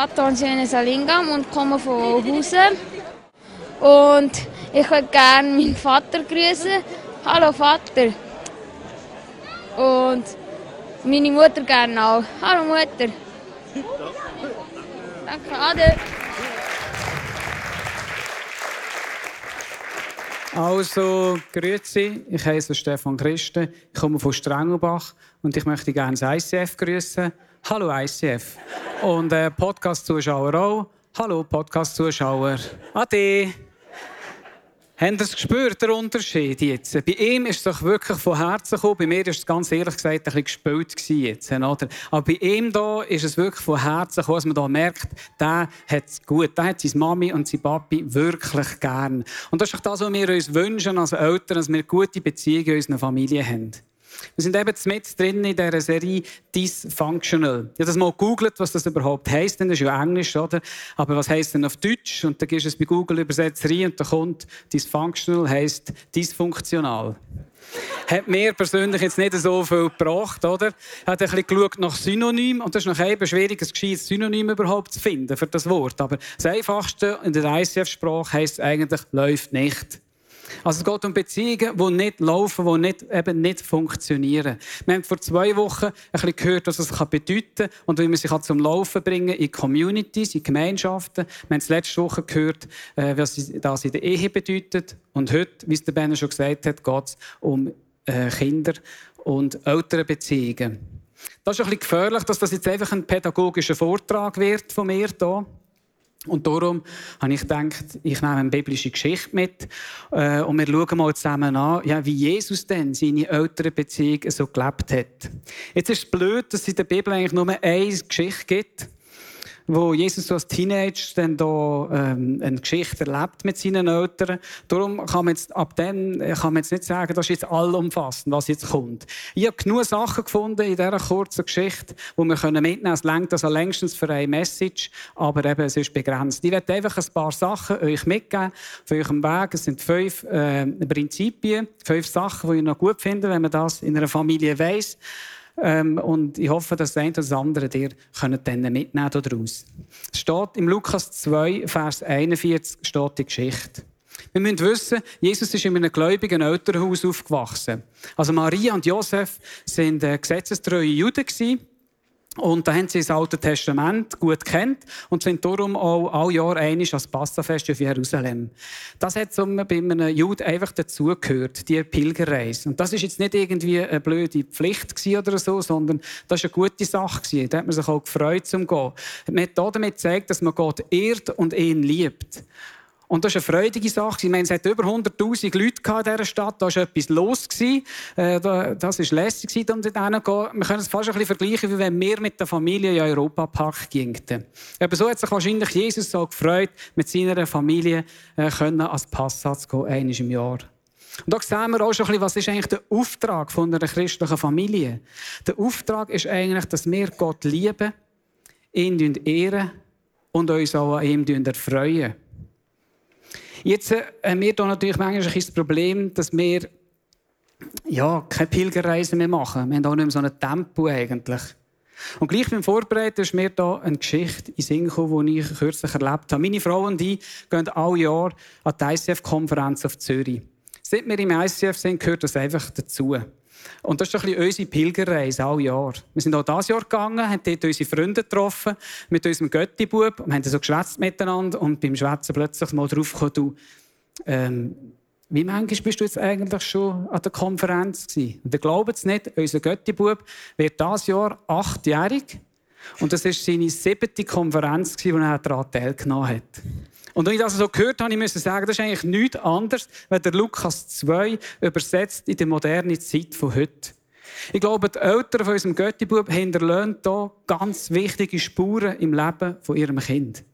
Jaton Salingam und komme von Hausen. Und ich würde gerne meinen Vater grüßen. Hallo Vater. Und meine Mutter gerne auch. Hallo Mutter. Danke, Ade. Also, grüezi, ich heiße Stefan Christen, ich komme von Strengelbach und ich möchte gerne das ICF grüßen. Hallo ICF. Und äh, Podcast-Zuschauer auch. Hallo Podcast-Zuschauer. Ade. Haben Sie es gespürt, der Unterschied jetzt? Bei ihm ist es wirklich von Herzen gekommen. Bei mir war es ganz ehrlich gesagt ein bisschen gespielt jetzt, oder? Aber bei ihm da ist es wirklich von Herzen gekommen, dass man da merkt, der hat es gut. Der hat seine Mami und seine Papi wirklich gern. Und das ist auch das, was wir uns wünschen als Eltern, dass wir gute Beziehungen in unserer Familie haben. Wir sind eben mit drin in dieser Serie Dysfunctional. Ich habe das mal gegoogelt, was das überhaupt heisst. Das ist ja Englisch, oder? Aber was heisst denn auf Deutsch? Und dann gehst du es bei Google Übersetzer rein und da kommt Dysfunctional heisst dysfunktional. Hat mir persönlich jetzt nicht so viel gebracht, oder? Hat ein bisschen nach Synonym und das ist noch eben schwierig, ein gescheites Synonym überhaupt zu finden für das Wort. Aber das Einfachste in der ICF-Sprache heisst eigentlich läuft nicht. Also es geht um Beziehungen, die nicht laufen, die nicht, eben nicht funktionieren. Wir haben vor zwei Wochen ein bisschen gehört, was das bedeuten kann und wie man sich zum Laufen bringen kann in Communities, in Gemeinschaften. Wir haben letzte Woche gehört, äh, was das in der Ehe bedeutet. Und heute, wie es der Ben schon gesagt hat, geht es um äh, Kinder und ältere Beziehungen. Das ist ein bisschen gefährlich, dass das jetzt einfach ein pädagogischer Vortrag wird von mir hier. Und darum habe ich gedacht, ich nehme eine biblische Geschichte mit äh, und wir schauen mal zusammen an, ja, wie Jesus denn seine ältere Beziehung so gelebt hat. Jetzt ist es blöd, dass es in der Bibel eigentlich nur eine Geschichte gibt wo Jesus als Teenager dann da, ähm, eine Geschichte erlebt mit seinen Eltern. Darum kann man jetzt, ab dann kann man jetzt nicht sagen, das ist jetzt allumfassend, was jetzt kommt. Ich habe genug Sachen gefunden in dieser kurzen Geschichte, die wir mitnehmen können. Es längt also längstens für eine Message, aber eben, es ist begrenzt. Ich werde einfach ein paar Sachen euch mitgeben für eurem Weg. Es sind fünf äh, Prinzipien, fünf Sachen, die ich noch gut finde, wenn man das in einer Familie weiss. Ähm, und ich hoffe, dass das eine oder das andere dir dann mitnehmen daraus. Es steht im Lukas 2, Vers 41 steht die Geschichte. Wir müssen wissen, Jesus ist in einem gläubigen Elternhaus aufgewachsen. Also Maria und Josef sind äh, gesetzestreue Juden gewesen. Und da haben sie das Alte Testament gut kennt und sind darum auch all Jahr einig als Passafest auf Jerusalem. Das hat so bei einem Jude einfach dazugehört, die Pilgerreise. Und das ist jetzt nicht irgendwie eine blöde Pflicht oder so, sondern das ist eine gute Sache gewesen. Da hat man sich auch gefreut zum Gehen. Man hat damit gezeigt, dass man Gott ehrt und ihn liebt. Und das ist eine freudige Sache. Ich meine, es hat über 100.000 Leute in dieser Stadt. Da war etwas los. Äh, das war lässig, um dort zu gehen. Wir können es fast ein bisschen vergleichen, wie wenn wir mit der Familie in Europapark gingen. Aber so hat sich wahrscheinlich Jesus so gefreut, mit seiner Familie äh, können als Passatz gehen, einmal im Jahr. Und da sehen wir auch schon ein bisschen, was ist eigentlich der Auftrag von einer christlichen Familie. Der Auftrag ist eigentlich, dass wir Gott lieben, ihn ehren und uns auch an ihm erfreuen. Jetzt äh, haben wir hier natürlich manchmal das Problem, dass wir ja, keine Pilgerreise mehr machen. Wir haben auch nicht mehr so ein Tempo eigentlich. Und gleich beim Vorbereiten ist mir da eine Geschichte in Sinn gekommen, die ich kürzlich erlebt habe. Meine Frau und ich gehen alle Jahr an die ICF-Konferenz auf Zürich. Seit wir im ICF sind, gehört das einfach dazu. Und das ist ein unsere Pilgerreise, alle Jahr. Wir sind auch dieses Jahr gegangen, haben dort unsere Freunde getroffen, mit unserem Göttibub, und haben so geschwätzt miteinander. Und beim Schwätzen plötzlich mal drauf du, ähm, wie manchmal bist du jetzt eigentlich schon an der Konferenz gewesen? Und ihr glaubt es nicht, unser Göttibub wird dieses Jahr achtjährig. Und das war seine siebte Konferenz, die er daran teilgenommen hat. Und als ich das so gehört habe, ich sagen, das ist eigentlich nichts anderes, wenn der Lukas 2 übersetzt in die moderne Zeit von heute. Ich glaube, die Eltern von unserem Göttibub hinterlassen hier ganz wichtige Spuren im Leben von ihrem Kind.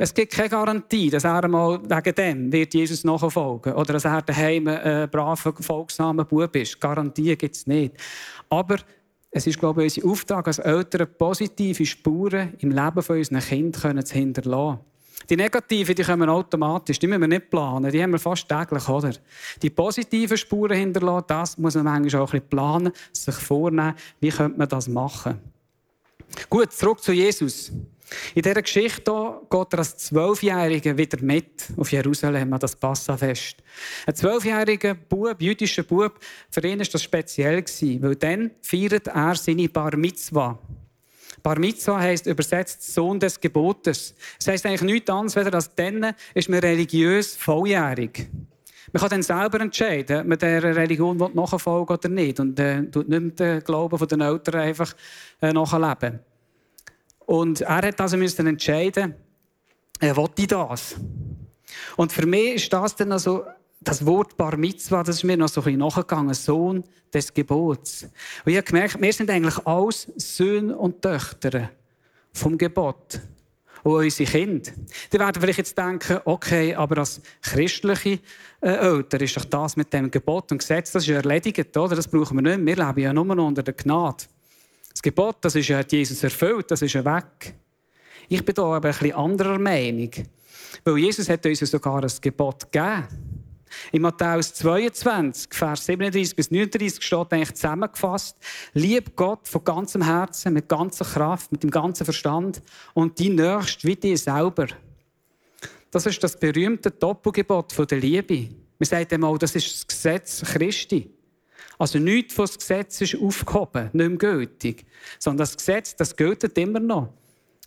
Es gibt keine Garantie, dass er einmal wegen dem wird Jesus nachfolgen oder dass er daheim ein braver, folgsamer Bub ist. Garantie gibt es nicht. Aber es ist, glaube ich, unser Auftrag als Eltern, positive Spuren im Leben von unseren Kindern zu hinterlassen. Die negativen, die kommen automatisch, die müssen wir nicht planen, die haben wir fast täglich, oder? Die positiven Spuren hinterlassen, das muss man manchmal auch ein bisschen planen, sich vornehmen, wie könnte man das machen. Gut, zurück zu Jesus. In dieser Geschichte geht er als Zwölfjähriger wieder mit auf Jerusalem an das Passafest. Ein zwölfjähriger Bub, jüdischer Bub, für ihn war das speziell, weil dann feiert er seine Bar Mitzvah. Bar Mitzvah heisst übersetzt Sohn des Gebotes. Das heisst eigentlich nichts anderes, als dass dann ist man religiös volljährig. Man kann dann selber entscheiden, ob man dieser Religion nachfolgen oder nicht. Und äh, tut nicht den Glauben der Eltern einfach äh, nachleben. Und er hat also müssen entscheiden, er wollte das. Und für mich ist das dann also das Wort Bar Mitzvah, das ist mir noch so ein bisschen nachgegangen, Sohn des Gebots. Und ich habe gemerkt, wir sind eigentlich alles Söhne und Töchter vom Gebot. Und unsere Kinder. Die werden vielleicht jetzt denken, okay, aber als christliche äh, Eltern ist doch das mit dem Gebot und Gesetz, das ist ja erledigt, oder? Das brauchen wir nicht. Wir leben ja nur unter der Gnade. Das Gebot, das ist ja Jesus erfüllt, das ist ja weg. Ich bin da aber ein bisschen anderer Meinung. Weil Jesus hat uns sogar ein Gebot gegeben. In Matthäus 22, Vers 37 bis 39 steht eigentlich zusammengefasst, lieb Gott von ganzem Herzen, mit ganzer Kraft, mit dem ganzen Verstand und die Nächste wie dir selber. Das ist das berühmte Doppelgebot der Liebe. Man sagt einmal, das ist das Gesetz Christi. Also nichts von das Gesetz ist aufgehoben, nicht mehr gültig. Sondern das Gesetz, das gilt immer noch.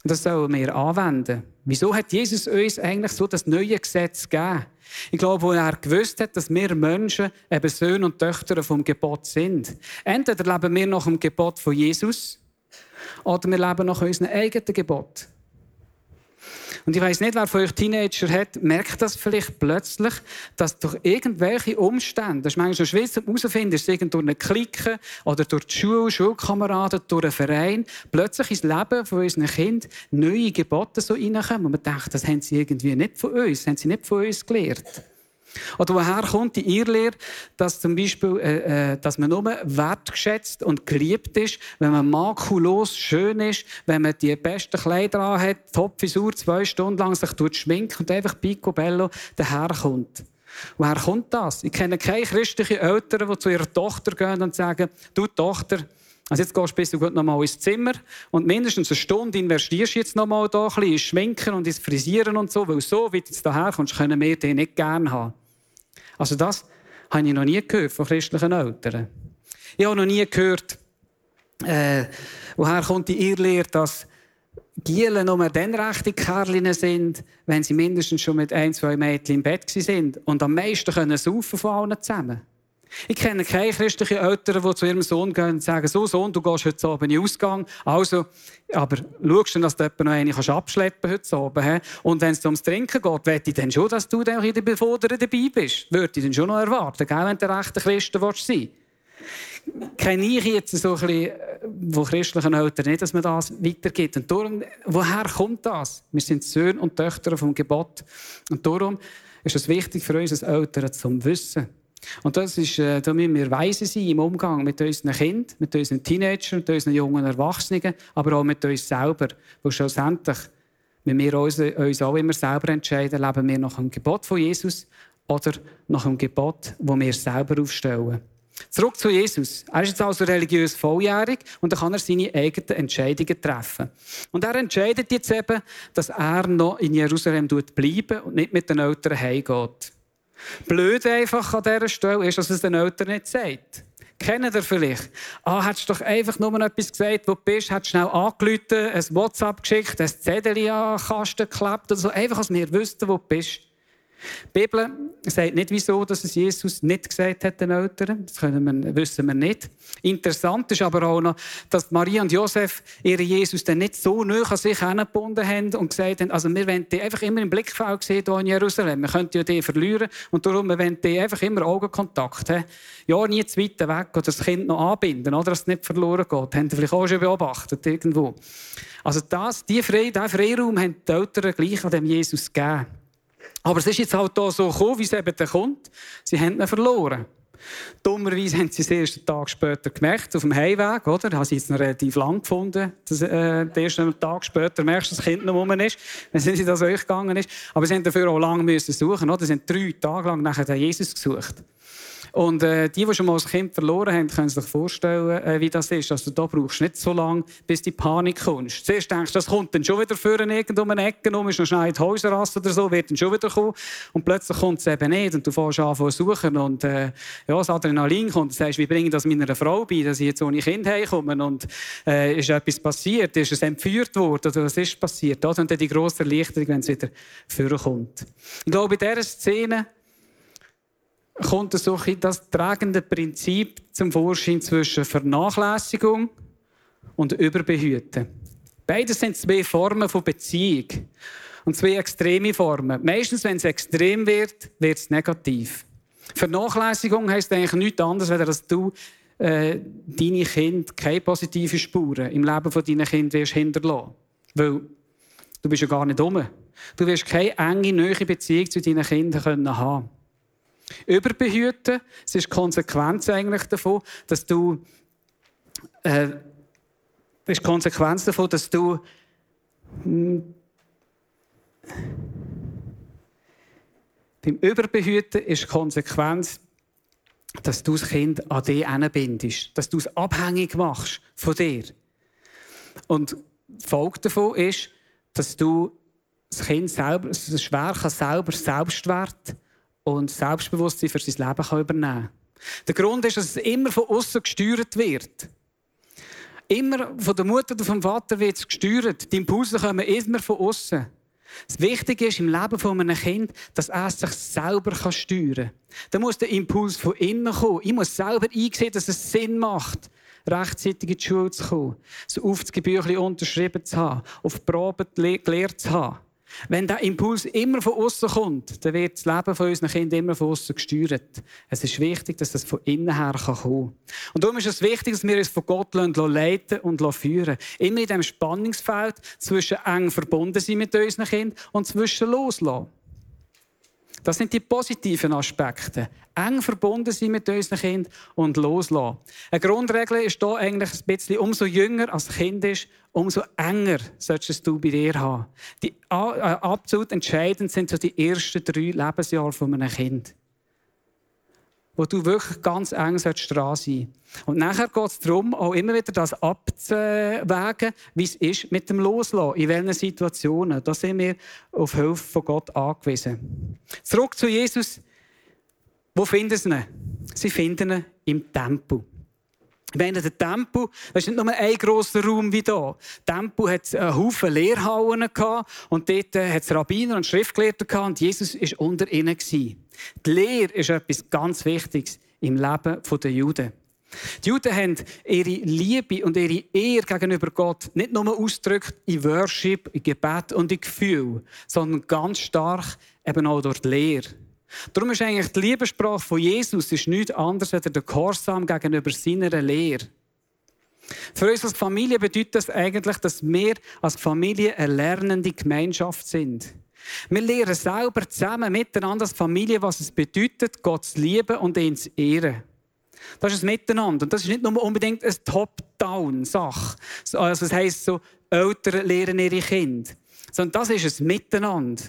Und das sollen wir anwenden. Wieso hat Jesus uns eigentlich so das neue Gesetz gegeben? Ich glaube, wo er gewusst hat, dass wir Menschen eben Söhne und Töchter vom Gebot sind. Entweder leben wir nach dem Gebot von Jesus oder wir leben nach unserem eigenen Gebot. Und ich weiß nicht, wer von euch Teenager hat, merkt das vielleicht plötzlich, dass durch irgendwelche Umstände, das ist manchmal schon schwer herauszufinden, ist es durch eine Clique oder durch die Schule, Schulkameraden, durch einen Verein, plötzlich ins Leben von unseren Kindern neue Gebote so reinkommen. Und man denkt, das haben sie irgendwie nicht von uns, das haben sie nicht von uns gelernt. Oder woher kommt die Irrlehre, dass zum Beispiel, äh, äh, dass man nur wertgeschätzt und geliebt ist, wenn man makulos schön ist, wenn man die besten Kleider hat, Topfisur, zwei Stunden lang sich schminkt und einfach picobello daherkommt. Woher kommt das? Ich kenne keine christlichen Eltern, die zu ihrer Tochter gehen und sagen, du Tochter, also jetzt gehst du bis gut noch mal ins Zimmer und mindestens eine Stunde investierst jetzt noch mal da ein bisschen ins Schminken und ins Frisieren und so, weil so, wie du jetzt daher können wir dich nicht gerne haben. Also das habe ich noch nie gehört von christlichen Eltern. Ich habe noch nie gehört, äh, woher kommt die Irrlehre, dass Gielen nur dann rechte Kerlinnen sind, wenn sie mindestens schon mit ein, zwei Mädchen im Bett sind und am meisten können saufen von allen zusammen. Ich kenne keine christlichen Eltern, die zu ihrem Sohn gehen und sagen, so Sohn, du gehst heute Abend in den Ausgang, also, aber schaust du, dass du noch eine abschleppen kannst heute Abend. Und wenn es ums Trinken geht, wette ich dann schon, dass du dann in der Beforderung dabei bist. Würde ich dann schon noch erwarten, gell, wenn du ein rechter willst sein kenne ich jetzt so ein bisschen von christlichen Eltern nicht, dass man das weitergibt. Und darum, woher kommt das? Wir sind Söhne und Töchter vom Gebot. Und darum ist es wichtig für uns als Eltern zu wissen, und das ist, äh, da müssen wir weise sein im Umgang mit unseren Kindern, mit unseren Teenagern, mit unseren jungen Erwachsenen, aber auch mit uns selber. Weil schlussendlich, wenn wir uns, uns auch immer selber entscheiden, leben wir nach dem Gebot von Jesus oder nach dem Gebot, das wir selber aufstellen. Zurück zu Jesus. Er ist jetzt also religiös volljährig und dann kann er seine eigenen Entscheidungen treffen. Und er entscheidet jetzt eben, dass er noch in Jerusalem bleiben und nicht mit den Eltern heimgeht. Blöd einfach an dieser Stelle ist, dass es den Eltern nicht sagt. Kennen ihr vielleicht? Ah, hättest doch einfach nur etwas gesagt, wo du bist, hättest schnell angerufen, ein WhatsApp geschickt, ein Zettel an den Kasten geklebt oder so. Einfach, dass wir wüssten, wo du bist. Die Bibel sagt nicht, wieso dass es Jesus nicht gesagt hat den Eltern. Das wir, wissen wir nicht. Interessant ist aber auch noch, dass Maria und Josef ihren Jesus dann nicht so nah an sich herangebunden haben und gesagt haben, also wir wollen die einfach immer im Blickfeld sehen hier in Jerusalem. Wir könnten ja die verlieren und darum wir wollen die einfach immer Augenkontakt haben. Ja, nie zu weit weg oder das Kind noch anbinden, oder, dass es nicht verloren geht. Haben Sie vielleicht auch schon beobachtet irgendwo. Also das, diesen Freiraum haben die Eltern gleich an dem Jesus gegeben. Aber es ist jetzt halt hier so gekommen, wie es eben kommt. Sie haben ihn verloren. Dummerweise haben sie es erst einen Tag später gemerkt, auf dem Heimweg, oder? Da haben sie jetzt noch relativ lang gefunden, dass, äh, den ersten Tag später merkst, dass das Kind noch rum ist, wenn sie das euch gegangen ist. Aber sie haben dafür auch lange müssen suchen, oder? Sie haben drei Tage lang nach Jesus gesucht. Und äh, die, die schon mal ein Kind verloren haben, können sich vorstellen, äh, wie das ist. Also da brauchst du nicht so lange, bis die Panik kommt. Zuerst denkst du, das kommt dann schon wieder vor irgendwo um eine Ecke, um ist noch schnell in die Häuserrasse oder so, wird dann schon wieder kommen. Und plötzlich kommt es eben nicht und du fängst an zu suchen und äh, ja, das Adrenalin kommt. Du sagst, wie bringe ich das meiner Frau bei, dass ich jetzt ohne Kind heimkomme und äh, ist etwas passiert, ist es entführt worden oder was ist passiert? Das und dann die grosse Erleichterung, wenn es wieder vorkommt. Ich glaube, in dieser Szene kommt so das tragende Prinzip zum Vorschein zwischen Vernachlässigung und Überbehüten. Beides sind zwei Formen von Beziehung. Und zwei extreme Formen. Meistens, wenn es extrem wird, wird es negativ. Vernachlässigung heisst eigentlich nichts anderes, als dass du äh, deine Kinder keine positiven Spuren im Leben von deinen Kindern wirst hinterlassen. Weil du bist ja gar nicht dumm. Du wirst keine enge, neue Beziehung zu deinen Kindern haben können Überbehüten, es ist die Konsequenz eigentlich davon, dass du äh, ist die Konsequenz davon, dass du hm, beim Überbehüten ist die Konsequenz, dass du das Kind an dich bindest, dass du es abhängig machst von dir. Und die Folge davon ist, dass du das Kind selber, das schwer kann selber Selbstwert und Selbstbewusstsein für sein Leben übernehmen kann. Der Grund ist, dass es immer von außen gesteuert wird. Immer von der Mutter oder vom Vater wird es gesteuert. Die Impulse kommen immer von außen. Das Wichtige ist im Leben von einem Kind, dass er sich selber steuern kann. Da muss der Impuls von innen kommen. Ich muss selber einsehen, dass es Sinn macht, rechtzeitig in die Schule zu kommen, das Aufzugsbüchlein unterschrieben zu haben, auf die Probe gelehrt zu haben. Wenn der Impuls immer von außen kommt, dann wird das Leben von unseren Kindern immer von außen gesteuert. Es ist wichtig, dass das von innen her kommen kann. Und darum ist es wichtig, dass wir uns von Gott leiten und führen Immer in diesem Spannungsfeld zwischen eng verbunden sein mit unseren Kindern und zwischen loslassen. Das sind die positiven Aspekte. Eng verbunden sein mit unseren Kindern und loslassen. Eine Grundregel ist hier eigentlich ein bisschen, umso jünger als Kind ist, umso enger solltest du bei dir haben. Die, äh, absolut entscheidend sind so die ersten drei Lebensjahre von einem Kind wo du wirklich ganz eng dran sein. Und nachher geht es darum, auch immer wieder das abzuwägen, wie es ist mit dem Loslassen, in welchen Situationen. Da sind wir auf Hilfe von Gott angewiesen. Zurück zu Jesus. Wo finden sie ihn? Sie finden ihn im Tempel. Wenn der Tempel, das ist nicht nur ein grosser Raum wie hier. Der Tempel hat einen Haufen Lehrhallen und dort hat es Rabbiner und Schriftgelehrte gehabt und Jesus war unter ihnen. Die Lehre ist etwas ganz Wichtiges im Leben der Juden. Die Juden haben ihre Liebe und ihre Ehre gegenüber Gott nicht nur ausgedrückt in Worship, in Gebet und in Gefühl, sondern ganz stark eben auch durch die Lehre. Darum ist eigentlich die Liebessprache von Jesus ist nichts anderes als der Gehorsam gegenüber seiner Lehre. Für uns als Familie bedeutet das eigentlich, dass wir als Familie eine lernende Gemeinschaft sind. Wir lernen selber zusammen miteinander als Familie, was es bedeutet, Gott zu lieben und ihn zu ehren. Das ist ein Miteinander. Und das ist nicht nur unbedingt eine Top-Down-Sache. Also das heisst so, Eltern lehren ihre Kinder. Sondern das ist ein Miteinander.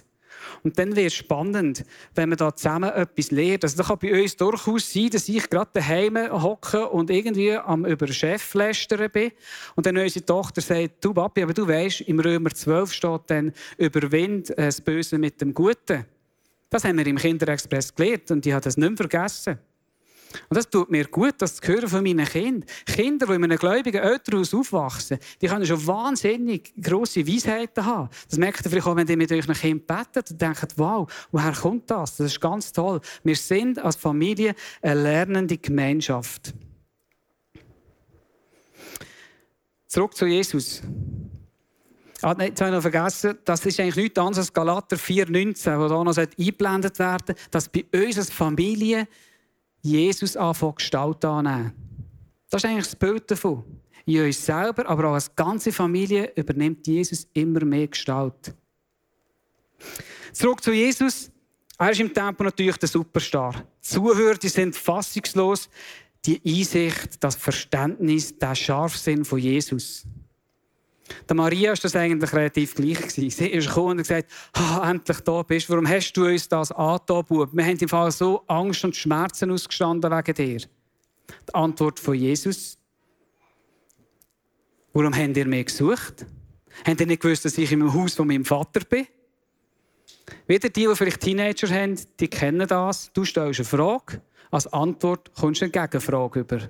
Und dann wird es spannend, wenn man da zusammen etwas lernt. Also, das kann bei uns durchaus sein, dass ich gerade daheim hocke und irgendwie am über Chef lästern bin. Und dann unsere Tochter sagt, du Papi, aber du weißt, im Römer 12 steht dann, überwind das Böse mit dem Guten. Das haben wir im Kinderexpress gelernt und ich habe das nicht mehr vergessen. Und das tut mir gut, das zu hören von meinen Kindern. Kinder, die in einem gläubigen Elternhaus aufwachsen, die können schon wahnsinnig grosse Weisheiten haben. Das merkt ihr vielleicht auch, wenn ihr mit euren Kind betet und denkt, wow, woher kommt das? Das ist ganz toll. Wir sind als Familie eine lernende Gemeinschaft. Zurück zu Jesus. Ah, nein, jetzt habe ich noch vergessen, das ist eigentlich nichts anderes als Galater 4,19, wo da noch eingeblendet werden sollte, dass bei uns als Familie Jesus anfängt, Gestalt annehmen. Das ist eigentlich das Bild davon. In uns selber, aber auch als ganze Familie übernimmt Jesus immer mehr Gestalt. Zurück zu Jesus. Er ist im Tempel natürlich der Superstar. Die Zuhörer die sind fassungslos. Die Einsicht, das Verständnis, der Scharfsinn von Jesus. Der Maria war das eigentlich relativ gleich. Sie ist gekommen und gesagt, ah, endlich da bist Warum hast du uns das angetan, Bub? Wir haben im Fall so Angst und Schmerzen ausgestanden wegen dir. Die Antwort von Jesus. Warum habt ihr mich gesucht? Habt ihr nicht gewusst, dass ich im Haus von meinem Vater bin? Wieder die, die vielleicht Teenager haben, die kennen das. Du stellst eine Frage, als Antwort kommst du eine Gegenfrage über.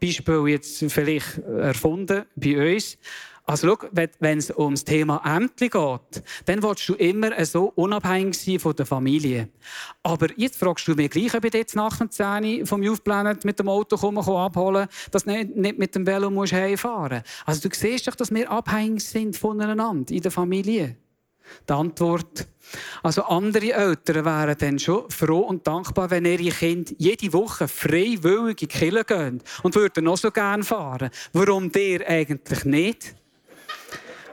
Beispiel jetzt vielleicht erfunden bei uns. Also schau, wenn es um das Thema Ämter geht, dann willst du immer so unabhängig sein von der Familie. Aber jetzt fragst du mich gleich, ob ich jetzt nach dem 10 vom Youth Planet mit dem Auto komme, abholen dass du nicht, mit dem Velo musst heimfahren musst. Also du siehst doch, dass wir abhängig sind voneinander in der Familie. Die Antwort. Also andere Eltern wären dann schon froh und dankbar, wenn ihre Kinder jede Woche freiwillig in die Kirche gehen und würden auch so gerne fahren. Warum der eigentlich nicht?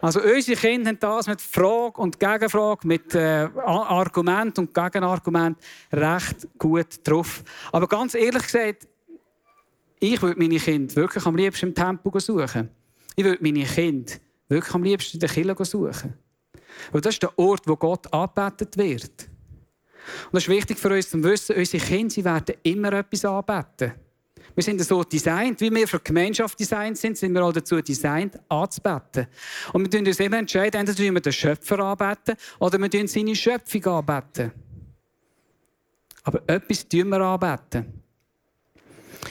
Also unsere Kinder haben das mit Frage und Gegenfrage, mit äh, Argument und Gegenargument recht gut drauf. Aber ganz ehrlich gesagt, ich würde meine Kinder wirklich am liebsten im Tempo suchen. Ich würde meine Kinder wirklich am liebsten in der Kirche suchen. Weil das ist der Ort, wo Gott angebetet wird. Und das ist wichtig für uns zu wissen, unsere Kinder sie werden immer etwas anbeten. Wir sind so designt, wie wir für die Gemeinschaft designt sind, sind wir auch dazu designt, anzubeten. Und wir tun uns immer entscheiden, entweder wir den Schöpfer anbeten oder wir tun seine Schöpfung anbeten. Aber etwas tun wir anbeten.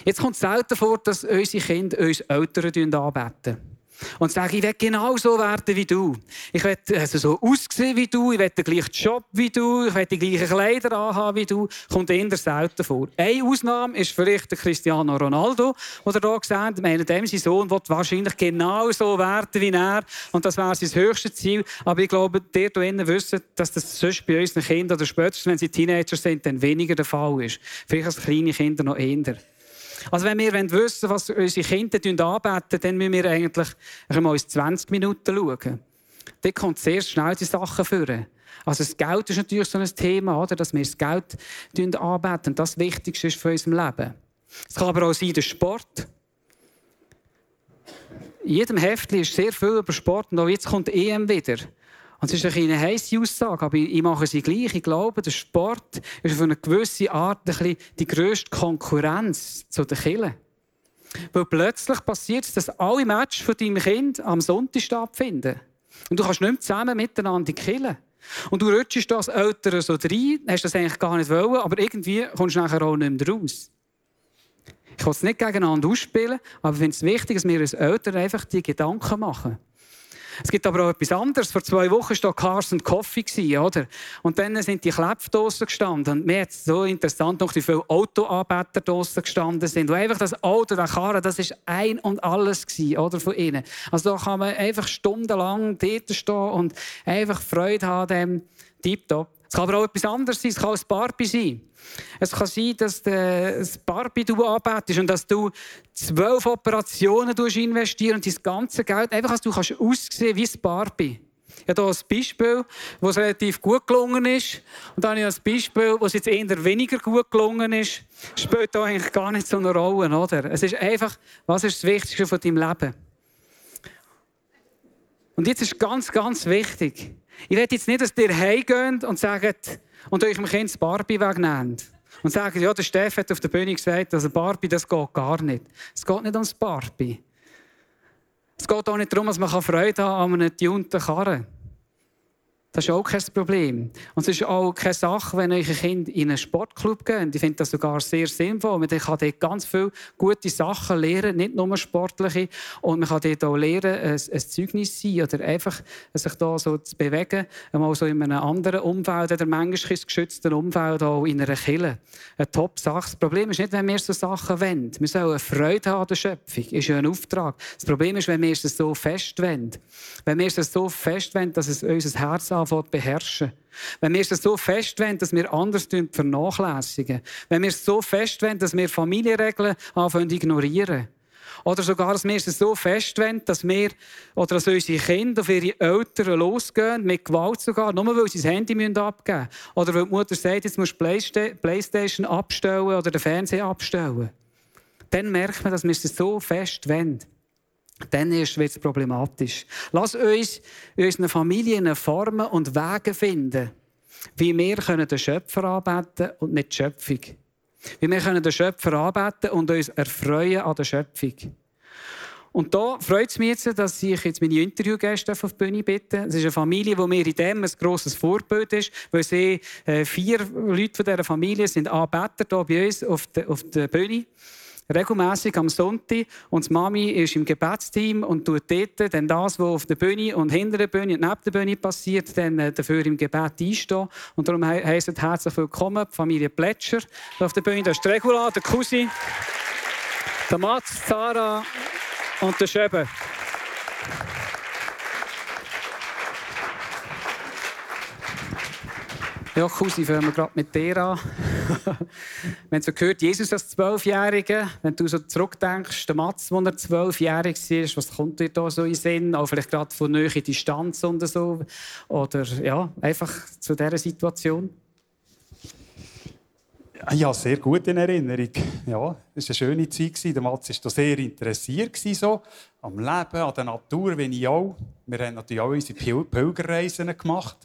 Jetzt kommt es selten vor, dass unsere Kinder uns Eltern anbeten und sage, ich will genau so werden wie du. Ich will also so aussehen wie du, ich will den gleichen Job wie du, ich will die gleichen Kleider anhaben wie du. Kommt eher selten vor. Eine Ausnahme ist vielleicht der Cristiano Ronaldo, der hier gesehen meine, dem sein Sohn wird wahrscheinlich genau so werden wie er. Und das wäre sein höchstes Ziel. Aber ich glaube, der hier wissen, dass das sonst bei unseren Kindern oder spätestens, wenn sie Teenager sind, dann weniger der Fall ist. Vielleicht als kleine Kinder noch eher. Also wenn wir wissen wollen, was unsere Kinder anbeten, dann müssen wir eigentlich mal 20 Minuten schauen. Dort kommt sehr schnell die Sachen führen. Also das Geld ist natürlich so ein Thema, oder? dass wir das Geld anbeten. Das Wichtigste ist für unser Leben. Es kann aber auch sein, der Sport. In jedem Heftchen ist sehr viel über Sport und auch jetzt kommt EM wieder. Und es ist eine heisse Aussage, aber ich mache sie gleich. Ich glaube, der Sport ist auf eine gewisse Art ein die grösste Konkurrenz zu den Kindern. Weil plötzlich passiert es, dass alle Matches von deinem Kind am Sonntag stattfinden. Und du kannst nicht mehr zusammen miteinander killen. Und du rutschst das Ältere so rein, hast das eigentlich gar nicht wollen, aber irgendwie kommst du nachher auch nicht mehr raus. Ich will es nicht gegeneinander ausspielen, aber ich finde es wichtig, dass wir als Eltern einfach die Gedanken machen. Es gibt aber auch etwas anderes. Vor zwei Wochen war Cars and Coffee, oder? Und dann sind die Klebdosen gestanden. Und mir hat so interessant noch, wie viele Autoanbieter draussen gestanden sind. Und einfach das Auto, der Karren, das ist ein und alles gewesen, oder? Von ihnen. Also da kann man einfach stundenlang dort stehen und einfach Freude haben, dem Tiptop. Es kann aber auch etwas anderes sein. Es kann ein Barbie sein. Es kann sein, dass du das Barbie du anbietest und dass du zwölf Operationen investieren und dein ganze Geld einfach, dass du kannst aussehen wie ein Barbie. Ich habe hier ein Beispiel, das relativ gut gelungen ist. Und dann habe ich ein Beispiel, das jetzt eher weniger gut gelungen ist. Das spielt hier eigentlich gar nicht so eine Rolle, oder? Es ist einfach, was ist das Wichtigste von deinem Leben? Und jetzt ist ganz, ganz wichtig. Ich will jetzt nicht, dass ihr heimgeht und sagt, und euch dem Kind das Barbie wegnehmt. Und sagt, ja, der Steff hat auf der Bühne gesagt, also Barbie, das geht gar nicht. Es geht nicht ums Barbie. Es geht auch nicht darum, dass man Freude haben an einem getunten Karren. Das ist auch kein Problem. Und es ist auch keine Sache, wenn eure Kinder in einen Sportclub gehen. Ich finde das sogar sehr sinnvoll. Man kann dort ganz viele gute Sachen lernen, nicht nur sportliche. Und man kann dort auch lernen, ein, ein Zeugnis sein oder einfach sich da so zu bewegen, mal so in einem anderen Umfeld, oder manchmal ist geschützten Umfeld, auch in einer Kille. Eine Top-Sache. Das Problem ist nicht, wenn wir so Sachen wollen. Wir sollen Freude haben an der Schöpfung. Das ist ja ein Auftrag. Das Problem ist, wenn wir es so fest wollen. Wenn wir es so fest wollen, dass es unser Herz anfängt beherrschen. Wenn wir es so fest wollen, dass wir anders vernachlässigen. Wenn wir es so fest wollen, dass wir Familienregeln anfangen ignorieren. Oder sogar, dass wir es so fest wollen, dass wir oder dass unsere Kinder auf ihre Eltern losgehen, mit Gewalt sogar, nur weil sie das Handy abgeben müssen. Oder weil die Mutter sagt, jetzt musst du Playstation abstellen oder den Fernseher abstellen. Dann merkt man, dass wir es so fest wollen. Dann wird es problematisch. Lass uns in unseren Familien Formen und Wege finden, wie wir den Schöpfer anbeten und nicht die Schöpfung. Wie wir den Schöpfer anbeten und uns erfreuen an der Schöpfung. Und da freut es mich jetzt, dass ich jetzt meine Interviewgäste auf die Bühne bitte. Es ist eine Familie, die mir in dem ein grosses Vorbild ist, weil sie, äh, vier Leute von dieser Familie sind Anbeter hier bei uns auf der, auf der Bühne regelmäßig am Sonntag und die Mami ist im Gebetsteam und tut dort dann das, was auf der Bühne und hinter der Bühne und neben der Bühne passiert, dann äh, dafür im Gebet einstehen. Und darum heisst es herzlich willkommen, die Familie Plätscher auf der Bühne. Das ist die Regula, der Cousin, der Mats, Sarah und der Schöbe. Ja, Cousin, fangen wir gerade mit dir an. wir haben so gehört, Jesus als Zwölfjährige. Wenn du so zurückdenkst, der Mats, als er zwölfjährig war, was kommt dir da so in den Sinn? Auch vielleicht gerade von näher Distanz und so. Oder ja, einfach zu dieser Situation? Ja, sehr gut in Erinnerung. Ja, es war eine schöne Zeit. Der Mats war sehr interessiert so, am Leben, an der Natur, wie ich auch. Wir haben natürlich auch unsere Pilgerreisen gemacht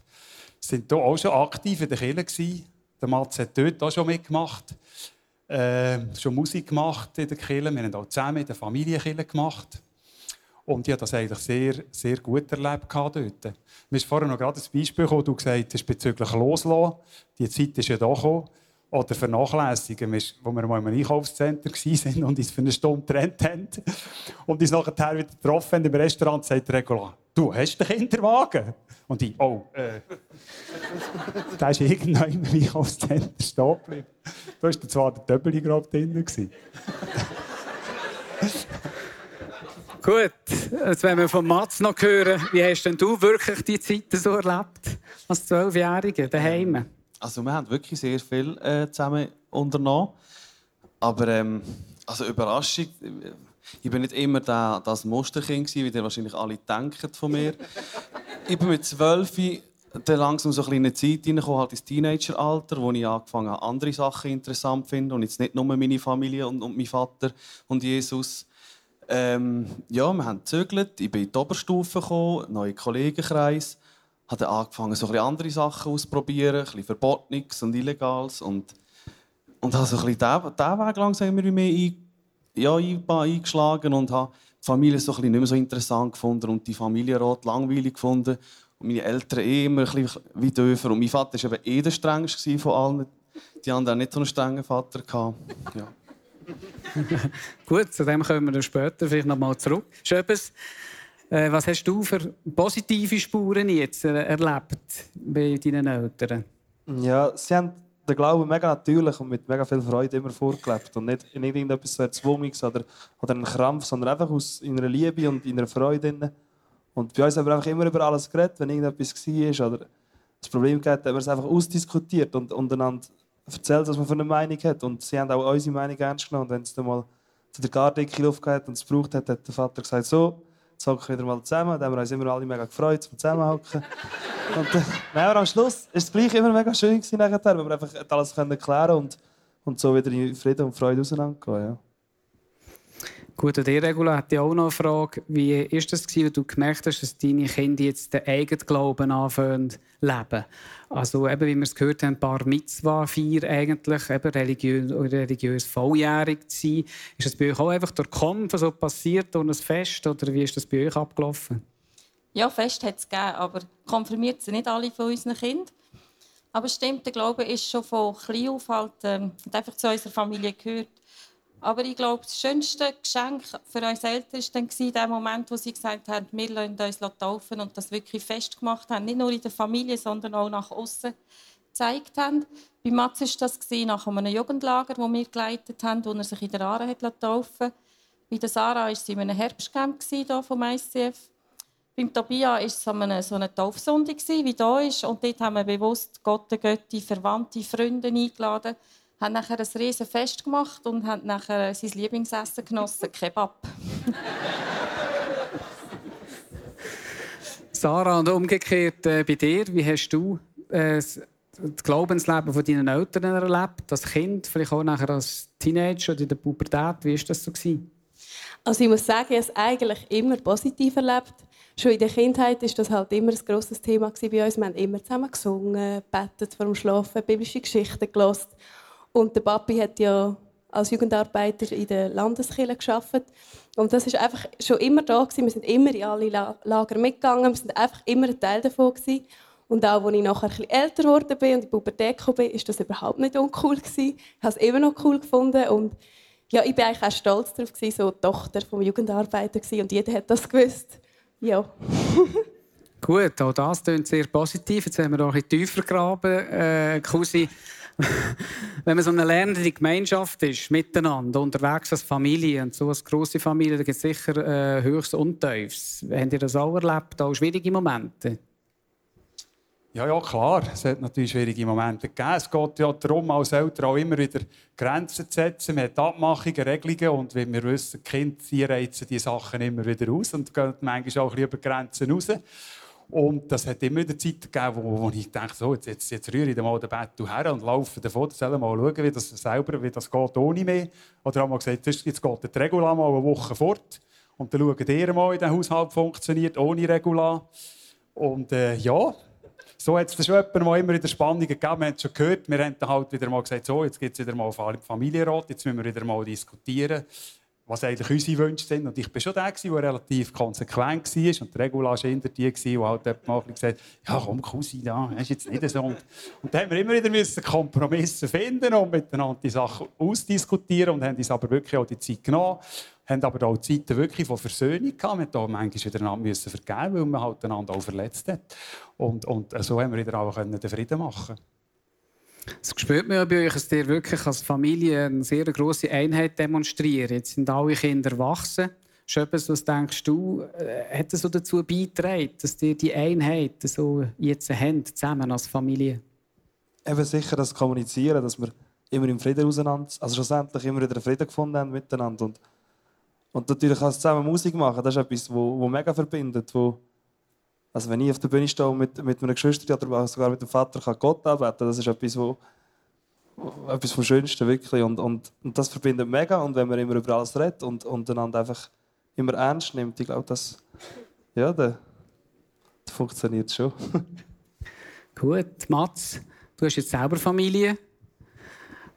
sind hier auch schon aktiv in der Kirche. Der Mats hat dort auch schon mitgemacht. Äh, schon Musik gemacht in der Kirche. Wir haben auch zusammen in der Familienkirche gemacht. Und ich habe das eigentlich sehr, sehr gut erlebt dort. Mir ist vorhin noch gerade ein Beispiel gekommen, du gesagt hast bezüglich Loslassen. Die Zeit ist ja da gekommen. Oder vernachlässigen, wo wir mal im Einkaufszentrum waren und uns für eine Stunde getrennt haben. Und uns nachher wieder getroffen haben im Restaurant, sagt Regula, du hast den Kinderwagen? Und ich, oh, äh. da ist irgendwann im Einkaufszentrum stehen geblieben. Da war zwar der Többeli gerade drin. Gut, jetzt wollen wir von Mats noch hören. Wie hast denn du wirklich die Zeit so erlebt, als Zwölfjähriger, daheim? Also wir haben wirklich sehr viel äh, zusammen unternommen. Aber ähm, also Überraschung, ich bin nicht immer der, das Musterkind wie ihr wahrscheinlich alle denken von mir. ich bin mit zwölf dann langsam so eine Zeit hineingekommen, halt ins Teenageralter, wo ich angefangen habe, andere Sachen interessant zu finden und jetzt nicht nur meine Familie und, und mein Vater und Jesus. Ähm, ja, wir haben gezögert, ich bin in die Oberstufe gekommen, neue Kollegenkreis habe angefangen, so andere Sachen auszuprobieren, ein bisschen Verbotenes und Illegales. Und, und habe so ein bisschen diesen, Weg langsam immer mehr ein, ja, eingeschlagen und habe die Familie so ein bisschen nicht mehr so interessant gefunden und die Familienrat langweilig gefunden. Und meine Eltern eh immer ein bisschen wie döfer. Und mein Vater war eben eh der strengste von allen. Die anderen hatten nicht so einen strengen Vater. Ja. Gut, zu dem kommen wir dann später vielleicht noch mal zurück. Schöpes, äh, was hast du für positive Spuren jetzt erlebt bei deinen Eltern? Ja, sie haben den Glauben mega natürlich und mit mega viel Freude immer vorgelebt. Und nicht in irgendetwas so Erzwungenes oder, oder einen Krampf, sondern einfach aus einer Liebe und in einer Freude. Und bei uns haben wir einfach immer über alles geredet, wenn irgendetwas war oder das Problem gab, haben wir es einfach ausdiskutiert und untereinander erzählt, was man für eine Meinung hat. Und sie haben auch unsere Meinung ernst genommen. Und wenn es dann mal zu der Gardecke Luft hat und es braucht hat, hat der Vater gesagt, so, hocken wieder mal zusammen. Da haben wir uns immer alle mega gefreut, zum Zusammenhocken. und äh, aber am Schluss war es gleich immer mega schön, gewesen, nachher, weil wir einfach alles erklären konnten und, und so wieder in Frieden und Freude auseinandergehen. Ja. Gut, und Regula, hätte ich auch noch eine Frage. Wie war das, gewesen, wenn du gemerkt hast, dass deine Kinder jetzt den eigenen Glauben anfangen leben? Also, eben, wie wir es gehört haben, ein paar Mitzwa-Feier eigentlich, eben religiös, religiös volljährig zu sein. Ist das bei euch auch einfach durch Kampf so passiert, durch ein Fest, oder wie ist das bei euch abgelaufen? Ja, Fest hat es gegeben, aber konfirmiert sind nicht alle von unseren Kindern. Aber stimmt, der Glaube ist schon von klein auf halt, ähm, hat einfach zu unserer Familie gehört. Aber ich glaube, das schönste Geschenk für uns Eltern war dann der Moment, wo sie gesagt haben, wir lassen uns taufen und das wirklich festgemacht haben. Nicht nur in der Familie, sondern auch nach außen gezeigt haben. Bei Mats war das nach einem Jugendlager, das wir geleitet haben, wo er sich in der Aare hat taufen Bei der Sarah war sie in einem Herbstcamp hier vom ICF. Beim Tobias war es eine, so eine Taufsonde, wie hier ist. Und dort haben wir bewusst Gott, Götti, Verwandte, Freunde eingeladen haben nachher ein riesen Fest gemacht und haben nachher sein Lieblingsessen genossen, Kebab. Sarah, und umgekehrt äh, bei dir, wie hast du äh, das Glaubensleben von deinen Eltern erlebt, als Kind, vielleicht auch nachher als Teenager oder in der Pubertät, wie war das so? Gewesen? Also ich muss sagen, ich habe es eigentlich immer positiv erlebt. Schon in der Kindheit war das halt immer ein grosses Thema bei uns. Wir haben immer zusammen gesungen, betet vor dem Schlafen, biblische Geschichten gelesen. Und der Papi hat ja als Jugendarbeiter in der Landeskirche geschafft. Und das ist einfach schon immer da gewesen. Wir sind immer in alle Lager mitgegangen. Wir sind einfach immer ein Teil davon gewesen. Und auch als ich nachher ein älter geworden bin und in die Pubertät kam, war das überhaupt nicht uncool gewesen. Ich habe es immer noch cool gefunden und ja, ich war eigentlich auch stolz darauf gewesen, so Tochter vom Jugendarbeiter gewesen. und jeder hat das gewusst. Ja. Gut, auch das klingt sehr positiv. Jetzt haben wir noch ein bisschen tiefer graben, äh. Wenn man so eine lernende Gemeinschaft ist, miteinander, unterwegs als Familie und so als grosse Familie, da gibt es sicher äh, Höchst und Tiefs. Habt ihr das auch erlebt, auch schwierige Momente? Ja, ja, klar. Es hat natürlich schwierige Momente gegeben. Es geht ja darum, als Eltern auch immer wieder Grenzen zu setzen. Man hat Abmachungen, Regelungen und wie wir wissen, die Kinder reizen die Sachen immer wieder aus und gehen manchmal auch ein bisschen über Grenzen raus. Und das hat immer wieder Zeit gegeben, wo, wo ich dachte, so, jetzt, jetzt, jetzt rühre ich mal den Bett her und laufe davon, soll mal schauen, wie das selber wie das geht ohne mich. Oder haben wir gesagt, jetzt geht der Regula mal eine Woche fort und dann schauen ihr mal, wie der Haushalt funktioniert, ohne Regula. Und äh, ja, so hat es schon mal immer wieder Spannungen gegeben. Wir haben es schon gehört, wir haben dann halt wieder mal gesagt, so, jetzt gibt es wieder mal Familienrat, jetzt müssen wir wieder mal diskutieren was eigentlich unsere Wünsche sind. Und ich war schon der, der relativ konsequent war. Und die Regula war hinter die, die halt mal gesagt ja komm, Cousin, da, ist jetzt nicht so. Und, und dann haben wir immer wieder müssen Kompromisse finden und miteinander die Sachen ausdiskutieren und haben uns aber wirklich auch die Zeit genommen. Haben aber auch Zeiten wirklich von Versöhnung gehabt. Wir mussten manchmal wieder einander vergeben, weil man halt einander auch verletzt hat. Und, und so haben wir wieder auch den Frieden machen können. Das spürt man ja bei euch, dass ihr wirklich als Familie eine sehr grosse Einheit demonstriert. Jetzt sind alle Kinder erwachsen. Etwas, was denkst du, äh, hat das so dazu beigetragen, dass ihr die Einheit so jetzt habt, zusammen als Familie? Eben sicher das Kommunizieren, dass wir immer im Frieden auseinander, also schlussendlich immer wieder Frieden gefunden haben miteinander. Und, und natürlich auch zusammen Musik machen, das ist etwas, wo, wo mega verbindet, wo, also wenn ich auf der Bühne stehe und mit, mit meiner Geschwister oder sogar mit dem Vater kann Gott arbeiten das ist etwas, wo, etwas vom Schönsten wirklich. Und, und, und das verbindet mega. Und wenn man immer über alles redet und, und einander einfach immer ernst nimmt, ich glaube, das, ja, das funktioniert schon. Gut, Mats, du hast jetzt selber Familie.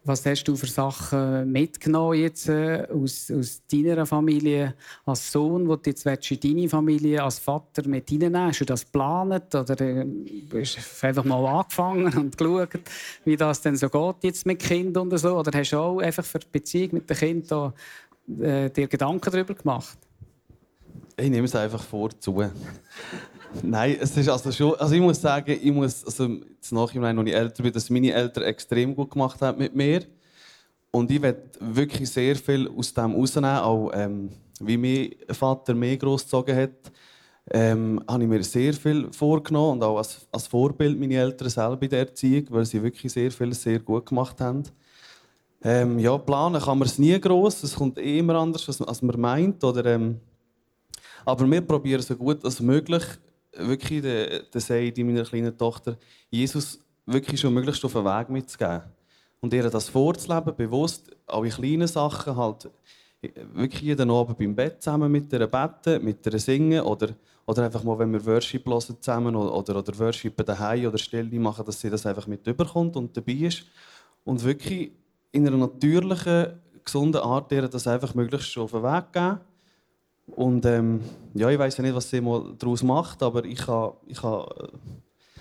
Was hast du für Sachen mitgenommen jetzt, äh, aus, aus deiner Familie als Sohn, wo du jetzt in deine Familie als Vater mit reinnehmen Hast du das geplant oder äh, hast du einfach mal angefangen und geschaut, wie das denn so geht jetzt mit Kindern und so? Oder hast du auch einfach für die Beziehung mit den Kindern äh, dir Gedanken darüber gemacht? Ich nehme es einfach vor zu. Nein, es ist also schon, also ich muss sagen, ich muss, also jetzt nachhinein, als ich älter bin, dass meine Eltern extrem gut gemacht haben mit mir. Und ich werde wirklich sehr viel aus dem rausnehmen, auch ähm, wie mein Vater mich großgezogen hat. Ähm, habe ich mir sehr viel vorgenommen und auch als, als Vorbild meine Eltern selber in der Erziehung, weil sie wirklich sehr viel sehr gut gemacht haben. Ähm, ja, planen kann man es nie groß, es kommt eh immer anders, als man meint. Oder, ähm, aber wir probieren so gut als möglich, wirklich den, den Seid meiner kleinen Tochter, Jesus wirklich schon möglichst auf den Weg mitzugeben. Und ihr das vorzuleben, bewusst, alle kleinen Sachen, halt wirklich jeden Abend beim Bett zusammen mit ihr beten, mit ihr singen oder, oder einfach mal, wenn wir Worship hören zusammen oder, oder, oder Worship daheim oder Stille machen, dass sie das einfach mit überkommt und dabei ist. Und wirklich in einer natürlichen, gesunden Art ihr das einfach möglichst schon auf den Weg geben Und ähm, ja, ich weiß ja nicht, was sie mal daraus macht, aber ich kann, ich kann äh,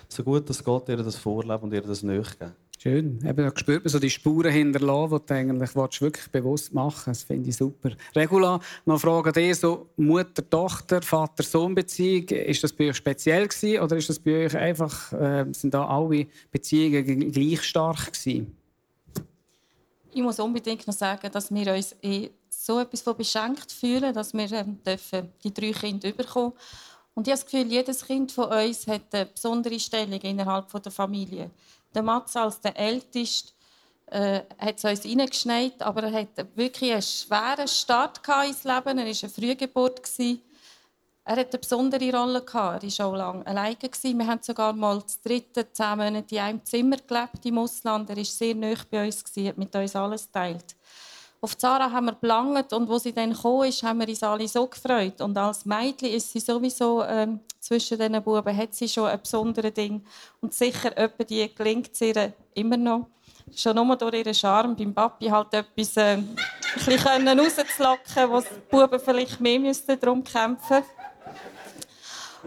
so gut es geht, ihr das vorleben und ihr das nachgeben. Schön. Eben, da spürt man so die Spuren hinterlassen, die du eigentlich wirklich bewusst machen willst. Das finde ich super. Regula, noch Frage dir, so Mutter-Tochter, Vater-Sohn-Beziehung, ist das bei euch speziell gewesen, oder ist das bei euch einfach, äh, sind da alle Beziehungen gleich stark gewesen? Ich muss unbedingt noch sagen, dass wir uns eh so etwas von beschenkt fühlen, dass wir ähm, dürfen die drei Kinder bekommen Und ich habe das Gefühl, jedes Kind von uns hat eine besondere Stellung innerhalb der Familie. Der Mats als der Älteste äh, hat es uns reingeschneit, aber er hatte wirklich einen schweren Start ins Leben. Er war eine Frühgeburt. Er hatte eine besondere Rolle. Er war auch lange alleine. Wir haben sogar mal das dritte zehn Monate in einem Zimmer gelebt im Ausland. Er war sehr nah bei uns, hat mit uns alles geteilt. Auf Zara haben wir gelangt und wo sie dann kam, ist, haben wir uns alle so gefreut. Und als Mädchen ist sie sowieso ähm, zwischen diesen Buben hat sie schon ein besonderes Ding. Und sicher etwa die gelingt es ihr immer noch. Schon nur durch ihren Charme beim Papi halt etwas äh, rauszulocken, wo die Buben vielleicht mehr darum kämpfen müssten.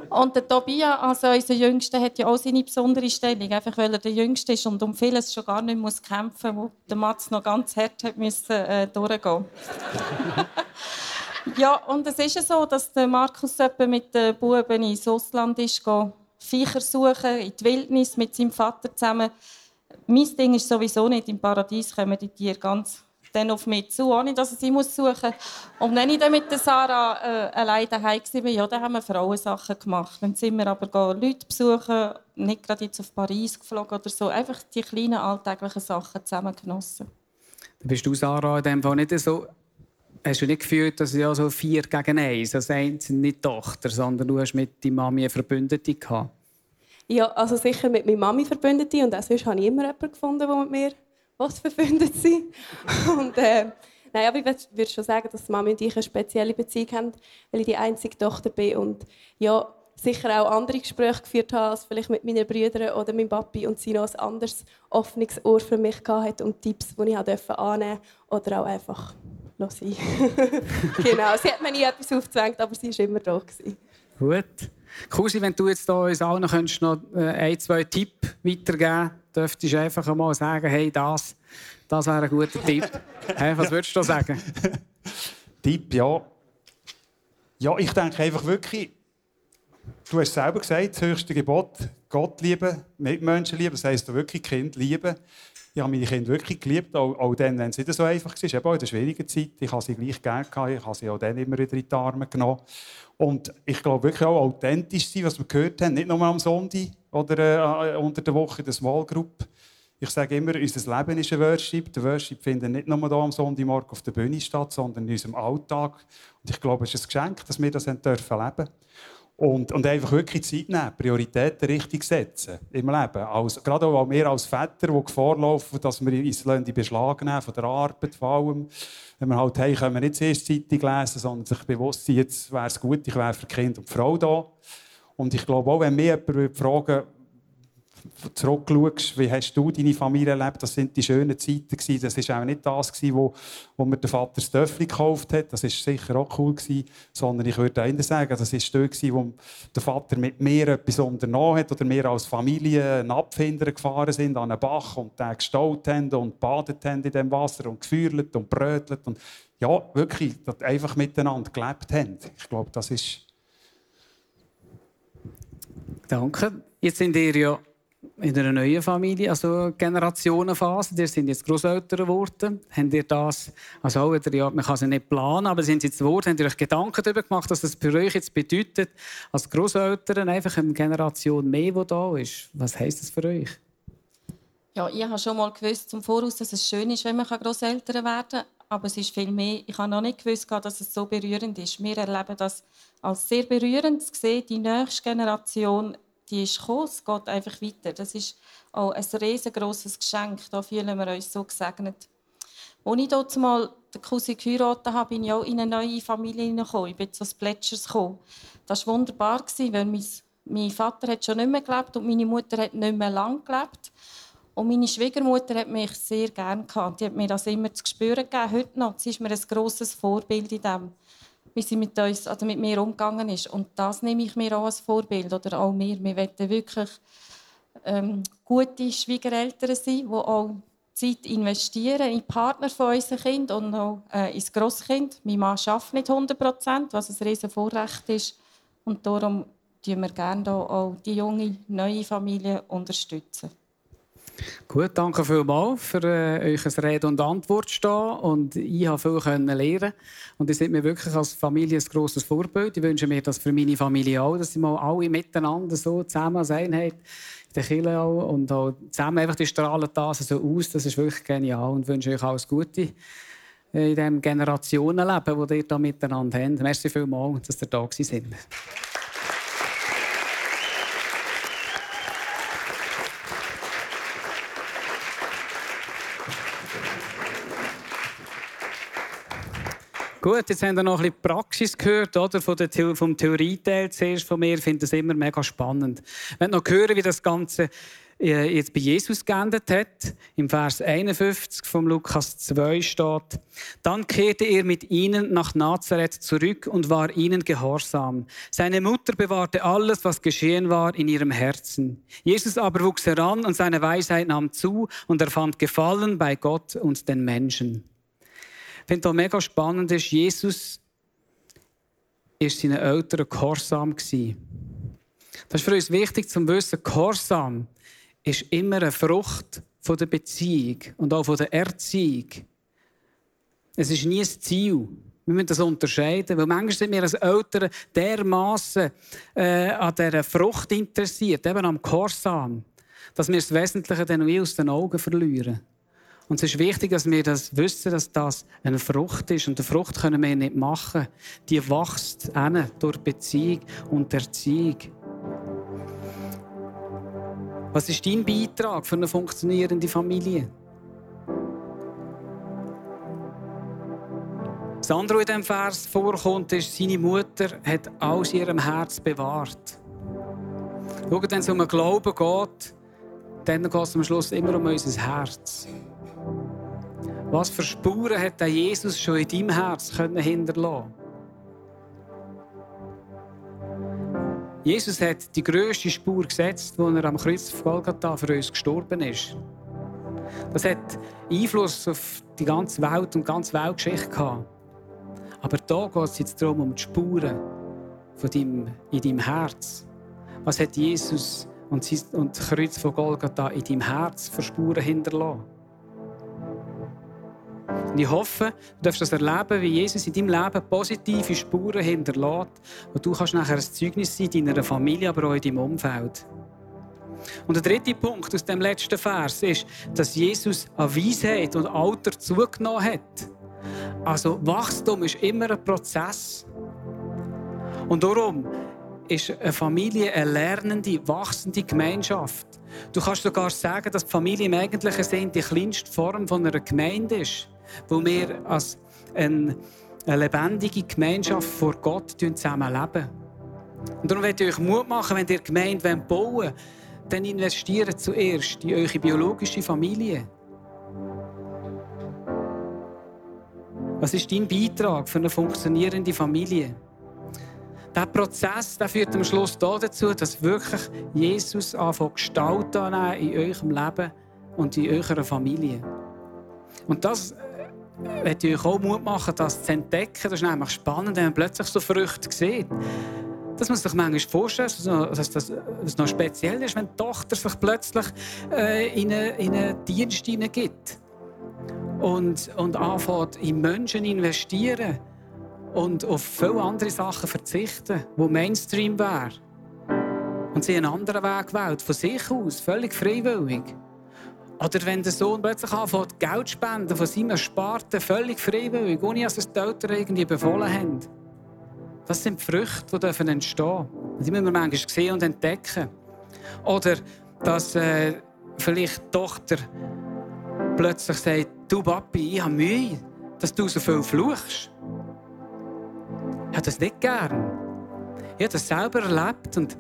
Und der Tobias, also unser Jüngster, hat ja auch seine besondere Stellung, einfach weil er der Jüngste ist und um vieles schon gar nicht muss kämpfen muss, wo der Mats noch ganz hart hat müssen, äh, durchgehen Ja, und es ist ja so, dass der Markus mit den Buben ins Ausland ist, Viecher suchen, in die Wildnis mit seinem Vater zusammen. Mein Ding ist sowieso nicht, im Paradies kommen die Tiere ganz dann auf mich zu, ohne dass ich sie muss suchen muss. Und wenn ich dann mit der Sarah äh, allein daheim war, ja, dann haben wir Frauensachen gemacht. Dann sind wir aber Leute besuchen, nicht gerade jetzt auf Paris geflogen oder so. Einfach die kleinen alltäglichen Sachen zusammen genossen. Dann bist du, Sarah, in dem Fall nicht so Hast du nicht gefühlt, dass ja so vier gegen eins, also eins sind nicht Tochter, sondern du hast mit deiner Mami eine Verbündete gehabt? Ja, also sicher mit meiner Mami Verbündete und auch sonst habe ich immer jemanden gefunden, der mit mir was verbündet sind. Und, äh, nein, aber ich würde schon sagen, dass Mami und ich eine spezielle Beziehung haben, weil ich die einzige Tochter bin und ja, sicher auch andere Gespräche geführt habe als vielleicht mit meinen Brüdern oder meinem Papi und sie noch ein anderes offenes Ohr für mich hatte und Tipps, die ich annehmen durfte oder auch einfach sein. genau, sie hat mir nie etwas aufgezwängt, aber sie war immer da. Gut. Kusi, wenn du jetzt da uns allen noch äh, ein, zwei Tipps weitergeben dürftest du einfach mal sagen, hey, das, das wäre ein guter Tipp. hey, was würdest du sagen? Tipp, ja. Ja, ich denke einfach wirklich, du hast selber gesagt, das höchste Gebot, Gott lieben, Mitmenschen lieben, das heisst wirklich Kind lieben. Ich habe meine Kinder wirklich geliebt, auch, auch dann, wenn es nicht so einfach war. Eben auch in der schwierigen Zeit. Ich habe sie gleich gerne gehabt. Ich habe sie auch dann immer wieder in die Arme genommen. Und ich glaube wirklich auch authentisch sein, was wir gehört haben. Nicht nur am Sonntag oder äh, unter der Woche in der Small Group. Ich sage immer, unser Leben ist ein Worship. Der Worship findet nicht nur hier am Sonntagmorgen auf der Bühne statt, sondern in unserem Alltag. Und ich glaube, es ist ein Geschenk, dass wir das leben dürfen. Und, und einfach wirklich Zeit nehmen, Prioritäten richtig setzen im Leben. Als, gerade auch wir als Väter, die Gefahr laufen, dass wir uns in Beschlag nehmen von der Arbeit vor allem. Wenn wir halt hey, können wir nicht zuerst Zeitung lesen, sondern sich bewusst sein, jetzt wäre es gut, ich wäre für Kind und Frau da. Und ich glaube auch, wenn mir jemand fragen zurückschaust, wie hast du deine Familie erlebt, das sind die schönen Zeiten gewesen. Das war auch nicht das gewesen, wo, wo mir der Vater das Töffel gekauft hat. Das war sicher auch cool gewesen. Sondern ich würde eher sagen, das war dort gewesen, wo der Vater mit mir etwas unternommen hat oder wir als Familie einen Abfinder gefahren sind an einen Bach und den gestaut haben und badet haben in dem Wasser und gefühlt und brötelt und ja, wirklich einfach miteinander gelebt haben. Ich glaube, das ist... Danke. Jetzt sind ihr ja in einer neuen Familie, also Generationenphase. Ihr sind jetzt Großeltern geworden. Habt ihr das, also wieder, ja, man kann es nicht planen, aber sind jetzt geworden, habt ihr euch Gedanken darüber gemacht, was das für euch jetzt bedeutet, als Großeltern einfach eine Generation mehr, die da ist? Was heisst das für euch? Ja, ich habe schon mal gewusst zum Voraus, dass es schön ist, wenn man Großeltern werden kann. Aber es ist viel mehr. Ich habe noch nicht gewusst, dass es so berührend ist. Wir erleben das als sehr berührend zu sehen, die nächste Generation die ist gekommen, es geht einfach weiter. Das ist auch ein riesengroßes Geschenk. Da fühlen wir uns so gesegnet. Als ich dort mal den Cousin geheiratet habe, bin ich auch in eine neue Familie hineingekommen. Ich bin zu Plätschers gekommen. Das war wunderbar, weil mein, Vater hat schon nicht mehr gelebt und meine Mutter hat nicht mehr lange gelebt. Und meine Schwiegermutter hat mich sehr gerne gehabt. Die hat mir das immer zu spüren gegeben, heute noch. Sie ist mir ein grosses Vorbild in dem. wie sie mit, uns, oder mit mir umgegangen ist. Und das nehme ich mir auch als Vorbild. Oder auch wir. Wir wollen wirklich ähm, gute Schwiegereltern sein, die auch Zeit investieren in Partner von unseren Kindern und auch äh, ins Grosskind. Mein Mann arbeitet nicht 100 Prozent, was ein riesen Vorrecht ist. Und darum unterstützen wir gerne auch die junge, neue Familie. unterstützen. Gut, danke vielmals für äh, euch Rede und Antwort stehen und ich habe viel können lernen und ihr seid mir wirklich als Familie ein grosses Vorbild. Ich wünsche mir das für meine Familie auch, dass sie mal alle miteinander so zusammen als Einheit in der Kirche auch und auch zusammen einfach die strahlen das so aus. Das ist wirklich genial und wünsche euch alles Gute in diesem Generationenleben, das ihr da miteinander habt. Merci vielmals, dass ihr da sind. Gut, jetzt haben wir noch ein bisschen Praxis gehört, oder? Von der vom Theorieteil zuerst von mir. Ich finde das immer mega spannend. Wenn noch hören, wie das Ganze äh, jetzt bei Jesus geendet hat, im Vers 51 vom Lukas 2 steht, dann kehrte er mit ihnen nach Nazareth zurück und war ihnen gehorsam. Seine Mutter bewahrte alles, was geschehen war, in ihrem Herzen. Jesus aber wuchs heran und seine Weisheit nahm zu und er fand Gefallen bei Gott und den Menschen. Finde auch mega spannend ist, Jesus war seinen Eltern gehorsam. Das ist für uns wichtig zu wissen, Gehorsam ist immer eine Frucht der Beziehung und auch der Erziehung. Es ist nie ein Ziel. Wir müssen das unterscheiden, weil manchmal sind wir als Eltern dermaßen äh, an dieser Frucht interessiert, eben am Gehorsam, dass wir das Wesentliche dann aus den Augen verlieren. Und es ist wichtig, dass wir das wissen, dass das eine Frucht ist. Und eine Frucht können wir nicht machen. Die wächst durch Beziehung und Erziehung. Was ist dein Beitrag für eine funktionierende Familie? Das andere, was in diesem Vers vorkommt, ist, seine Mutter hat in ihrem Herz bewahrt. Schau, wenn es um den Glauben geht, dann geht es am Schluss immer um unser Herz. Was für Spuren hat der Jesus schon in deinem Herz hinterlassen Jesus hat die grösste Spur gesetzt, wo er am Kreuz von Golgatha für uns gestorben ist. Das hat Einfluss auf die ganze Welt und die ganze Weltgeschichte gehabt. Aber da geht es jetzt darum, um die Spuren von deinem, in deinem Herz. Was hat Jesus und das Kreuz von Golgatha in deinem Herz für Spuren hinterlassen? Und ich hoffe, du darfst das erleben, wie Jesus in deinem Leben positive Spuren hinterlässt. Und du kannst nachher ein Zeugnis sein in deiner Familie, aber auch in deinem Umfeld. Und der dritte Punkt aus dem letzten Vers ist, dass Jesus an Weisheit und Alter zugenommen hat. Also Wachstum ist immer ein Prozess. Und darum ist eine Familie eine lernende, wachsende Gemeinschaft. Du kannst sogar sagen, dass die Familie im eigentlichen Sinn die kleinste Form einer Gemeinde ist wo wir als eine, lebendige Gemeinschaft vor Gott zusammen leben. Und darum möchte ich euch Mut machen, wenn ihr Gemeinde bauen wollt, dann investiert zuerst in eure biologische Familie. Was ist dein Beitrag für eine funktionierende Familie? Der Prozess der führt am Schluss dazu, dass wirklich Jesus anfängt Gestalt annehmen in eurem Leben und in eurer Familie. Und das möchte ich euch auch Mut machen, das zu entdecken. Das ist nämlich spannend, wenn man plötzlich so Früchte sieht. Dass man sich manchmal vorstellt, dass das noch speziell ist, wenn die Tochter sich plötzlich äh, in, einen, in einen Dienst hineingibt und, und anfängt, in Menschen investieren und auf viele andere Sachen verzichten, die Mainstream wären. Und sie einen anderen Weg wählt, von sich aus, völlig freiwillig. Oder wenn der Sohn plötzlich anfängt, Geld zu spenden von seinem Ersparten, völlig freiwillig, ohne dass es die Eltern irgendwie befohlen haben. Das sind die Früchte, die entstehen dürfen. Die müssen wir manchmal sehen und entdecken. Oder dass äh, vielleicht die Tochter plötzlich sagt, du Papi, ich habe Mühe, dass du so viel fluchst. Ich habe das nicht gern. Ich habe das selber erlebt und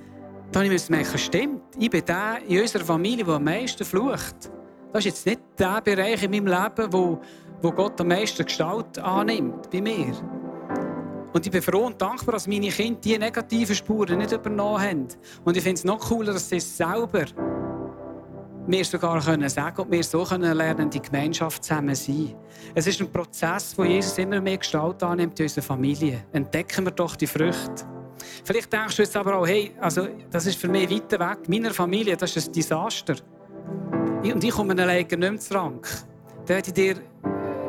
dann musste ich merken, stimmt, ich bin der in unserer Familie, der am meisten flucht. Das ist jetzt nicht der Bereich in meinem Leben, wo, wo Gott am meisten Gestalt annimmt bei mir. Und ich bin froh und dankbar, dass meine Kinder diese negativen Spuren nicht übernommen haben. Und ich finde es noch cooler, dass sie es selber mir sogar können sagen und wir so können lernen, die Gemeinschaft zusammen sein. Es ist ein Prozess, wo Jesus immer mehr Gestalt annimmt in unserer Familie. Entdecken wir doch die Früchte. Vielleicht denkst du jetzt aber auch, hey, also, das ist für mich weiter weg. Meiner Familie, das ist ein Desaster. Und ich komme alleine nicht mehr zurück. Dann werde ich dir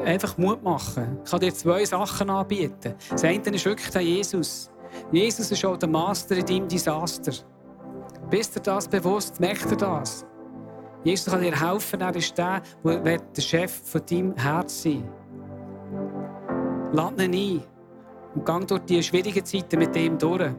einfach Mut machen. Ich kann dir zwei Sachen anbieten. Das eine ist wirklich der Jesus. Jesus ist auch der Master in deinem Desaster. Bist du das bewusst? Merkt er das? Jesus kann dir helfen. Er ist der, der der Chef von deinem Herz sein Lad ihn ein und geh durch die schwierigen Zeiten mit ihm durch.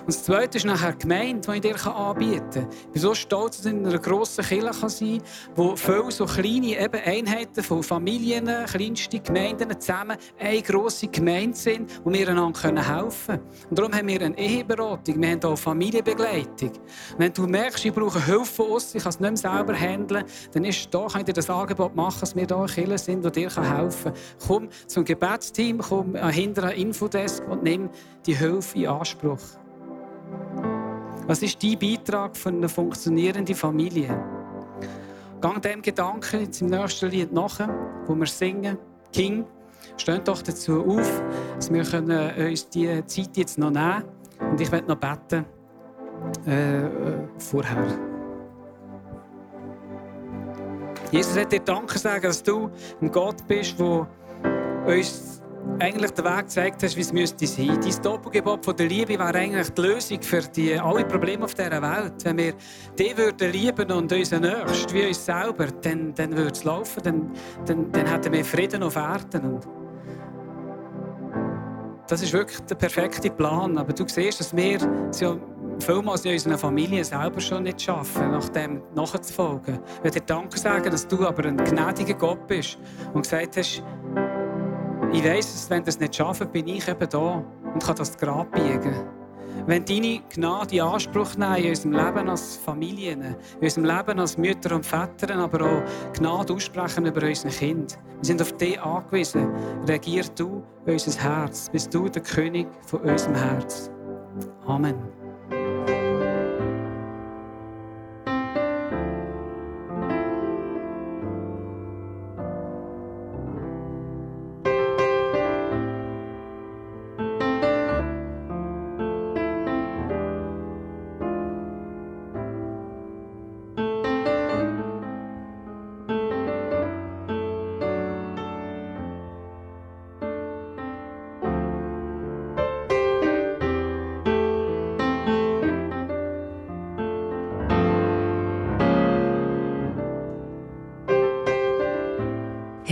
Und das Zweite ist nachher die Gemeinde, die ich dir anbieten kann. Ich bin so stolz, dass ich in einer grossen Kirche sein kann, wo viele so kleine eben Einheiten von Familien, kleinste Gemeinden zusammen eine grosse Gemeinde sind, wo wir einander helfen können. Und darum haben wir eine Eheberatung, wir haben auch Familienbegleitung. Wenn du merkst, ich brauche Hilfe von uns, ich kann es nicht mehr selber handeln, dann ist da, kann ich dir das Angebot machen, dass wir hier eine Kirche sind, die dir helfen kann. Komm zum Gebetsteam, komm hinter einen Infodesk und nimm die Hilfe in Anspruch. Was ist dein Beitrag für eine funktionierende Familie? Gang dem Gedanken jetzt im nächsten Lied nach, wo wir singen, King. Steht doch dazu auf, dass wir können uns diese Zeit jetzt noch nehmen können. Und ich werde noch beten äh, vorher. Jesus hat dir Danke sagen, dass du ein Gott bist, der uns eigentlich den Weg gezeigt hast, wie es müsste sein. Dein Doppelgebot von der Liebe wäre eigentlich die Lösung für die, alle Probleme auf dieser Welt. Wenn wir die würden lieben und unseren Nächsten wie uns selber, dann, dann würde es laufen, dann, dann, dann hätten wir Frieden auf Erden. Und das ist wirklich der perfekte Plan. Aber du siehst, dass wir so vielmals in unserer Familie selber schon nicht schaffen, nach dem nachzufolgen. Ich würde dir Danke sagen, dass du aber ein gnädiger Gott bist und gesagt hast, ich weiss, dass wenn das nicht schaffen, bin ich eben da und kann das Grab biegen. Wenn deine Gnade in Anspruch nehmen in unserem Leben als Familien, in unserem Leben als Mütter und Väter, aber auch Gnade aussprechen über unsere Kinder. Wir sind auf dich angewiesen. Regier du unser Herz. Bist du der König von unserem Herz. Amen.